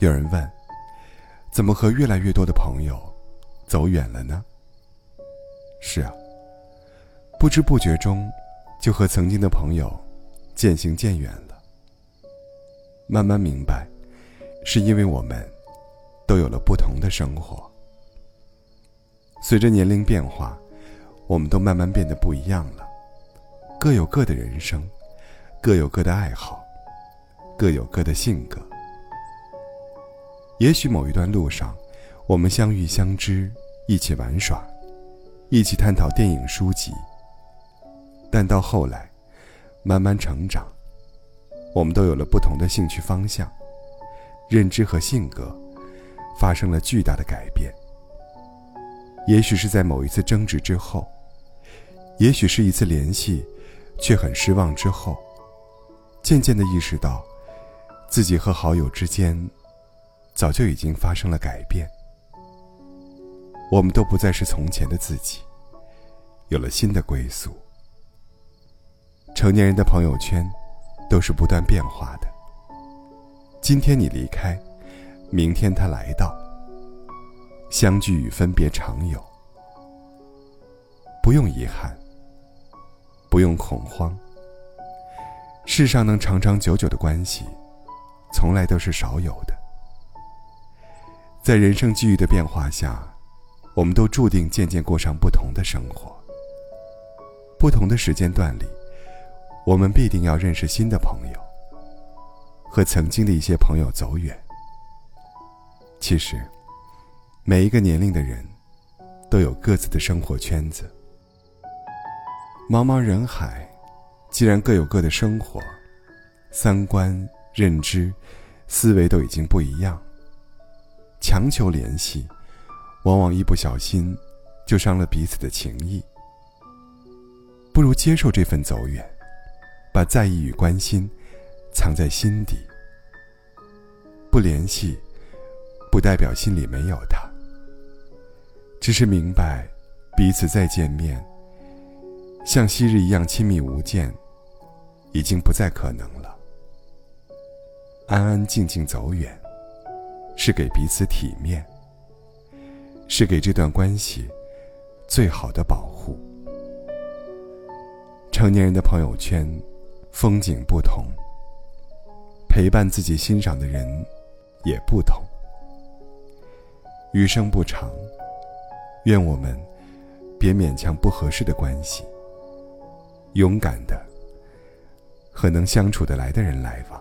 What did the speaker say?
有人问：怎么和越来越多的朋友走远了呢？是啊，不知不觉中，就和曾经的朋友渐行渐远了。慢慢明白，是因为我们都有了不同的生活。随着年龄变化，我们都慢慢变得不一样了，各有各的人生，各有各的爱好，各有各的性格。也许某一段路上，我们相遇相知，一起玩耍。一起探讨电影书籍，但到后来，慢慢成长，我们都有了不同的兴趣方向，认知和性格发生了巨大的改变。也许是在某一次争执之后，也许是一次联系却很失望之后，渐渐的意识到，自己和好友之间早就已经发生了改变。我们都不再是从前的自己，有了新的归宿。成年人的朋友圈都是不断变化的。今天你离开，明天他来到。相聚与分别常有，不用遗憾，不用恐慌。世上能长长久久的关系，从来都是少有的。在人生际遇的变化下。我们都注定渐渐过上不同的生活。不同的时间段里，我们必定要认识新的朋友，和曾经的一些朋友走远。其实，每一个年龄的人，都有各自的生活圈子。茫茫人海，既然各有各的生活，三观、认知、思维都已经不一样，强求联系。往往一不小心，就伤了彼此的情谊。不如接受这份走远，把在意与关心藏在心底。不联系，不代表心里没有他，只是明白，彼此再见面，像昔日一样亲密无间，已经不再可能了。安安静静走远，是给彼此体面。是给这段关系最好的保护。成年人的朋友圈，风景不同，陪伴自己欣赏的人也不同。余生不长，愿我们别勉强不合适的关系，勇敢的和能相处得来的人来往。